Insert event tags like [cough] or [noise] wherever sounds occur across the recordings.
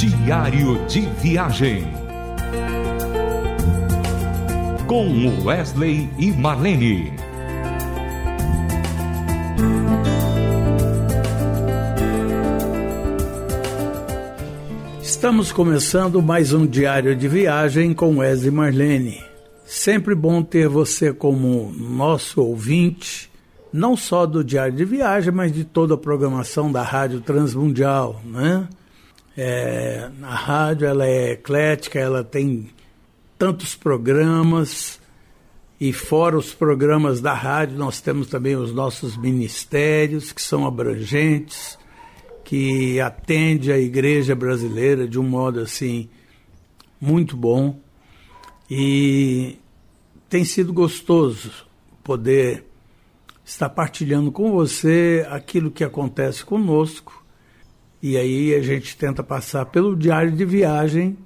Diário de Viagem. Com Wesley e Marlene. Estamos começando mais um Diário de Viagem com Wesley e Marlene. Sempre bom ter você como nosso ouvinte, não só do Diário de Viagem, mas de toda a programação da Rádio Transmundial, né? É, a rádio ela é eclética, ela tem tantos programas e fora os programas da rádio nós temos também os nossos ministérios que são abrangentes, que atende a igreja brasileira de um modo assim muito bom. E tem sido gostoso poder estar partilhando com você aquilo que acontece conosco e aí a gente tenta passar pelo diário de viagem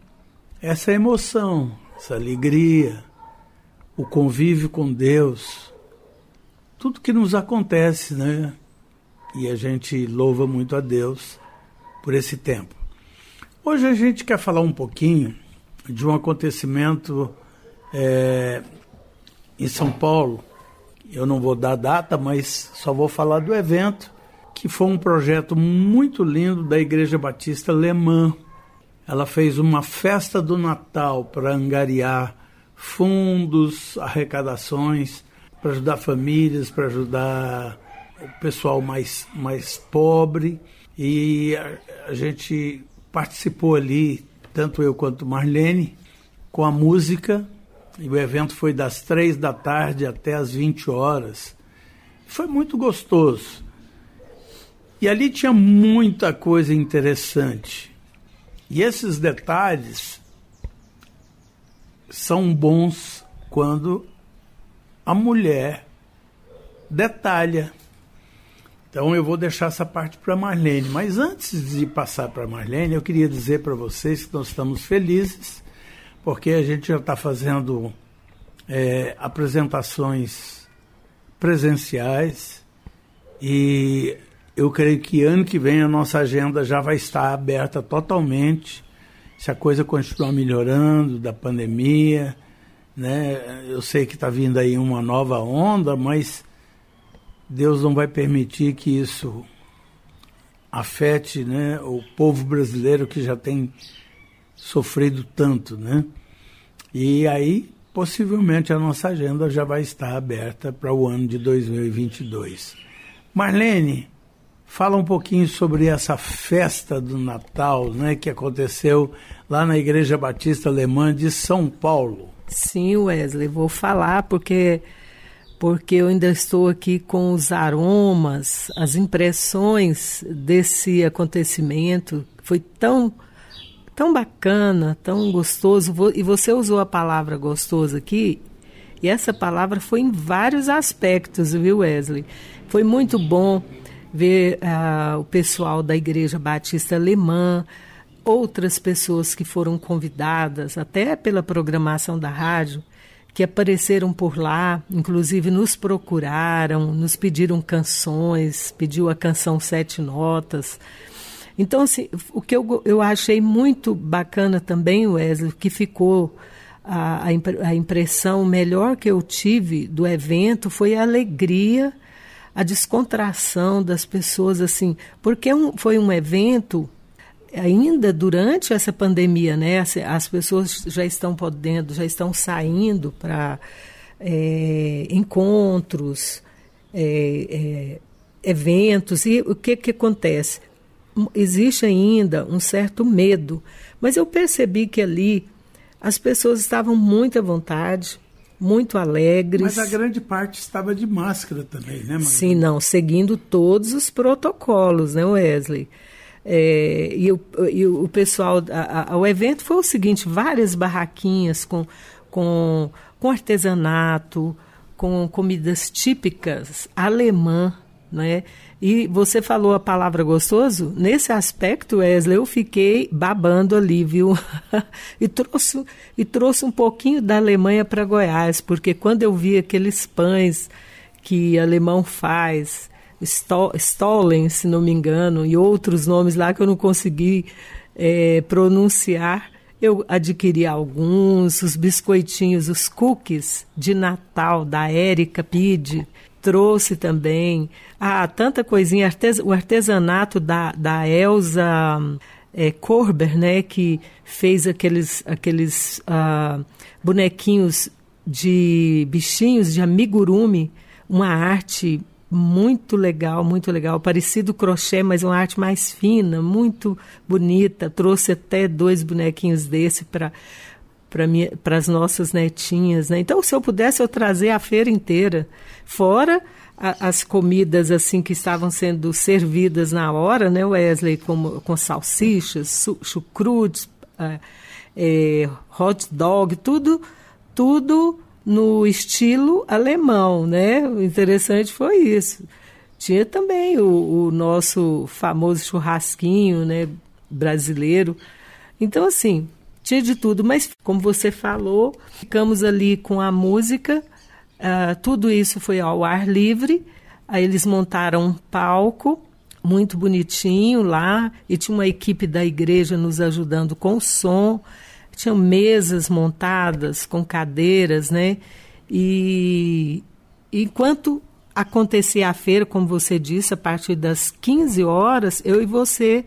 essa emoção, essa alegria, o convívio com Deus, tudo que nos acontece, né? E a gente louva muito a Deus por esse tempo. Hoje a gente quer falar um pouquinho de um acontecimento é, em São Paulo. Eu não vou dar data, mas só vou falar do evento que foi um projeto muito lindo da Igreja Batista Alemã. Ela fez uma festa do Natal para angariar fundos, arrecadações, para ajudar famílias, para ajudar o pessoal mais, mais pobre. E a, a gente participou ali, tanto eu quanto Marlene, com a música. E o evento foi das três da tarde até as 20 horas. Foi muito gostoso. E ali tinha muita coisa interessante. E esses detalhes são bons quando a mulher detalha. Então eu vou deixar essa parte para Marlene. Mas antes de passar para Marlene, eu queria dizer para vocês que nós estamos felizes, porque a gente já está fazendo é, apresentações presenciais e eu creio que ano que vem a nossa agenda já vai estar aberta totalmente. Se a coisa continuar melhorando da pandemia, né? Eu sei que está vindo aí uma nova onda, mas Deus não vai permitir que isso afete, né, o povo brasileiro que já tem sofrido tanto, né? E aí, possivelmente a nossa agenda já vai estar aberta para o ano de 2022. Marlene, Fala um pouquinho sobre essa festa do Natal, né, que aconteceu lá na Igreja Batista Alemã de São Paulo. Sim, Wesley, vou falar porque porque eu ainda estou aqui com os aromas, as impressões desse acontecimento. Foi tão tão bacana, tão gostoso. E você usou a palavra gostoso aqui, e essa palavra foi em vários aspectos, viu, Wesley? Foi muito bom ver uh, o pessoal da Igreja Batista Alemã, outras pessoas que foram convidadas, até pela programação da rádio, que apareceram por lá, inclusive nos procuraram, nos pediram canções, pediu a canção Sete Notas. Então, assim, o que eu, eu achei muito bacana também, Wesley, que ficou a, a impressão melhor que eu tive do evento foi a alegria a descontração das pessoas, assim, porque é um, foi um evento ainda durante essa pandemia, né? As, as pessoas já estão podendo, já estão saindo para é, encontros, é, é, eventos, e o que, que acontece? Existe ainda um certo medo, mas eu percebi que ali as pessoas estavam muito à vontade, muito alegres. Mas a grande parte estava de máscara também, né, Maria? Sim, não, seguindo todos os protocolos, né, Wesley? É, e, o, e o pessoal, a, a, o evento foi o seguinte, várias barraquinhas com, com, com artesanato, com comidas típicas alemã, né? E você falou a palavra gostoso? Nesse aspecto, Wesley, eu fiquei babando ali, viu? [laughs] e, trouxe, e trouxe um pouquinho da Alemanha para Goiás, porque quando eu vi aqueles pães que alemão faz, Stollen, se não me engano, e outros nomes lá que eu não consegui é, pronunciar. Eu adquiri alguns, os biscoitinhos, os cookies de Natal da Érica Pide, trouxe também. Ah, tanta coisinha, artes, o artesanato da, da Elza é, Korber, né, que fez aqueles, aqueles ah, bonequinhos de bichinhos de amigurumi, uma arte muito legal, muito legal, parecido crochê, mas uma arte mais fina, muito bonita. Trouxe até dois bonequinhos desse para para as nossas netinhas, né? Então, se eu pudesse, eu trazer a feira inteira, fora a, as comidas assim que estavam sendo servidas na hora, né, Wesley, com, com salsichas, chucrutes, é, é, hot dog, tudo, tudo no estilo alemão, né? O interessante foi isso. Tinha também o, o nosso famoso churrasquinho, né, brasileiro. Então, assim, tinha de tudo, mas como você falou, ficamos ali com a música, uh, tudo isso foi ao ar livre. Aí eles montaram um palco muito bonitinho lá e tinha uma equipe da igreja nos ajudando com o som. Tinham mesas montadas com cadeiras, né? E enquanto acontecia a feira, como você disse, a partir das 15 horas, eu e você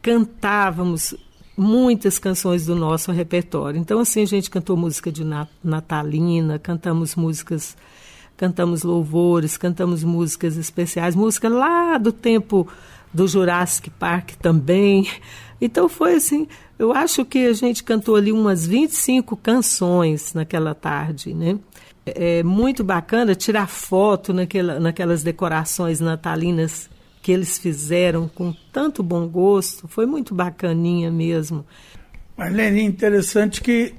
cantávamos muitas canções do nosso repertório. Então, assim, a gente cantou música de natalina, cantamos músicas, cantamos louvores, cantamos músicas especiais, música lá do tempo do Jurassic Park também. Então foi assim, eu acho que a gente cantou ali umas 25 canções naquela tarde, né? É muito bacana tirar foto naquela, naquelas decorações natalinas que eles fizeram com tanto bom gosto. Foi muito bacaninha mesmo. Marlene, interessante que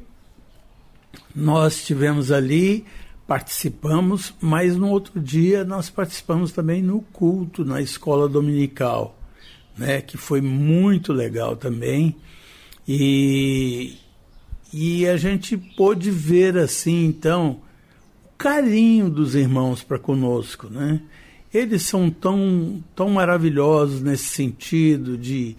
nós estivemos ali, participamos, mas no outro dia nós participamos também no culto, na escola dominical, né, que foi muito legal também. E, e a gente pôde ver assim, então, o carinho dos irmãos para conosco, né? Eles são tão, tão maravilhosos nesse sentido de,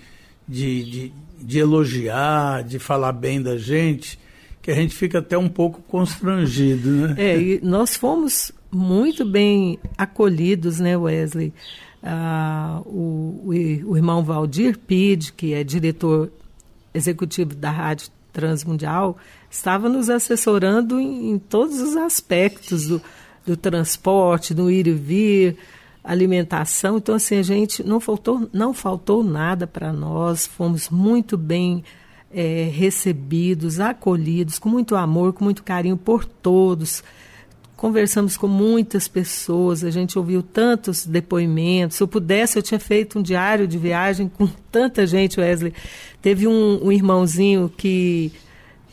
de, de, de, elogiar, de falar bem da gente, que a gente fica até um pouco constrangido, né? É, e nós fomos muito bem acolhidos, né, Wesley? Ah, o, o, irmão Valdir Pide, que é diretor executivo da Rádio Transmundial, estava nos assessorando em, em todos os aspectos do, do transporte, do ir e vir, alimentação. Então, assim, a gente não faltou, não faltou nada para nós, fomos muito bem é, recebidos, acolhidos, com muito amor, com muito carinho por todos. Conversamos com muitas pessoas, a gente ouviu tantos depoimentos. Se eu pudesse, eu tinha feito um diário de viagem com [laughs] tanta gente, Wesley. Teve um, um irmãozinho que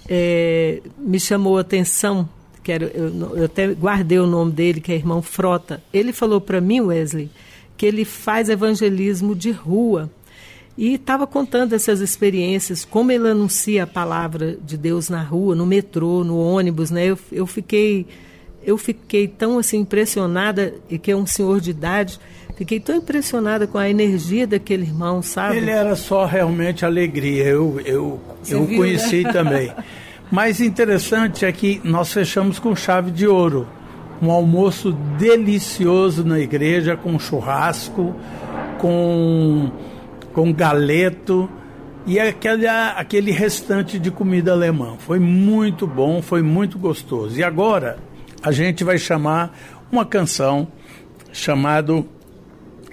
é, me chamou a atenção eu, eu até guardei o nome dele, que é irmão Frota. Ele falou para mim, Wesley, que ele faz evangelismo de rua. E estava contando essas experiências, como ele anuncia a palavra de Deus na rua, no metrô, no ônibus, né? Eu, eu fiquei eu fiquei tão assim impressionada e que é um senhor de idade, fiquei tão impressionada com a energia daquele irmão, sabe? Ele era só realmente alegria. Eu eu Você eu viu, conheci né? também. [laughs] Mais interessante é que nós fechamos com chave de ouro. Um almoço delicioso na igreja, com churrasco, com, com galeto e aquele, aquele restante de comida alemã. Foi muito bom, foi muito gostoso. E agora a gente vai chamar uma canção chamado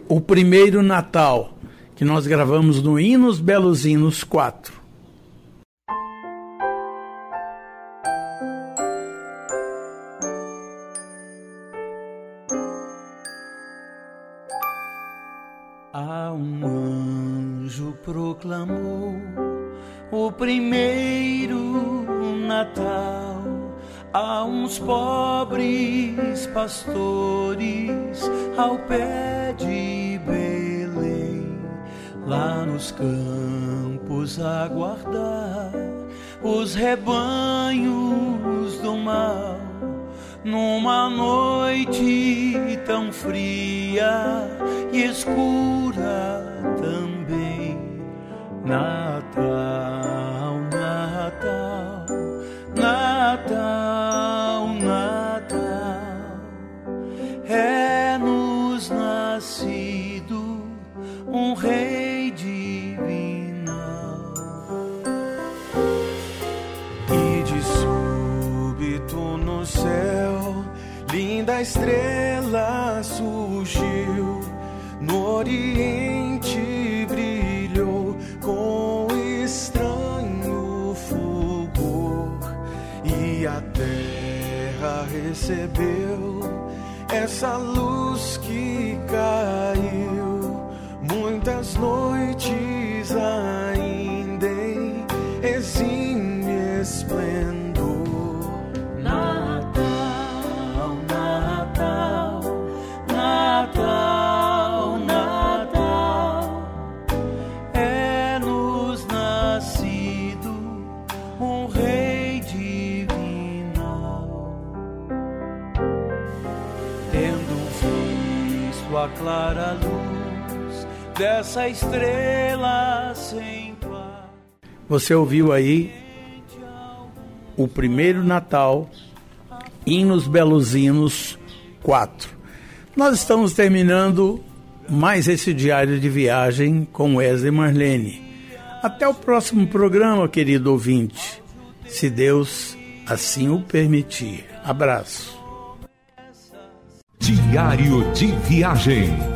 O Primeiro Natal, que nós gravamos no Hinos Belos Hinos 4. Proclamou o primeiro Natal a uns pobres pastores ao pé de Belém, lá nos campos aguardar os rebanhos do mal. Numa noite tão fria e escura também. Natal, Natal, Natal, Natal, é nos nascido um rei linda estrela surgiu. No Oriente brilhou com estranho fulgor. E a terra recebeu essa luz que caiu. Muitas noites ainda estrela sem par. Você ouviu aí o primeiro Natal, Hinos Beluzinos 4. Nós estamos terminando mais esse diário de viagem com Wesley Marlene. Até o próximo programa, querido ouvinte, se Deus assim o permitir. Abraço. Diário de Viagem.